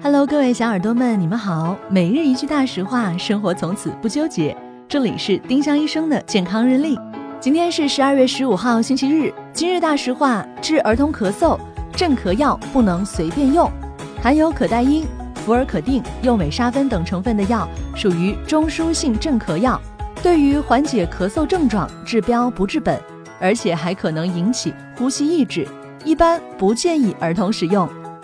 Hello，各位小耳朵们，你们好。每日一句大实话，生活从此不纠结。这里是丁香医生的健康日历。今天是十二月十五号，星期日。今日大实话：治儿童咳嗽，镇咳药不能随便用。含有可待因、福尔可定、右美沙芬等成分的药，属于中枢性镇咳药，对于缓解咳嗽症状治标不治本，而且还可能引起呼吸抑制，一般不建议儿童使用。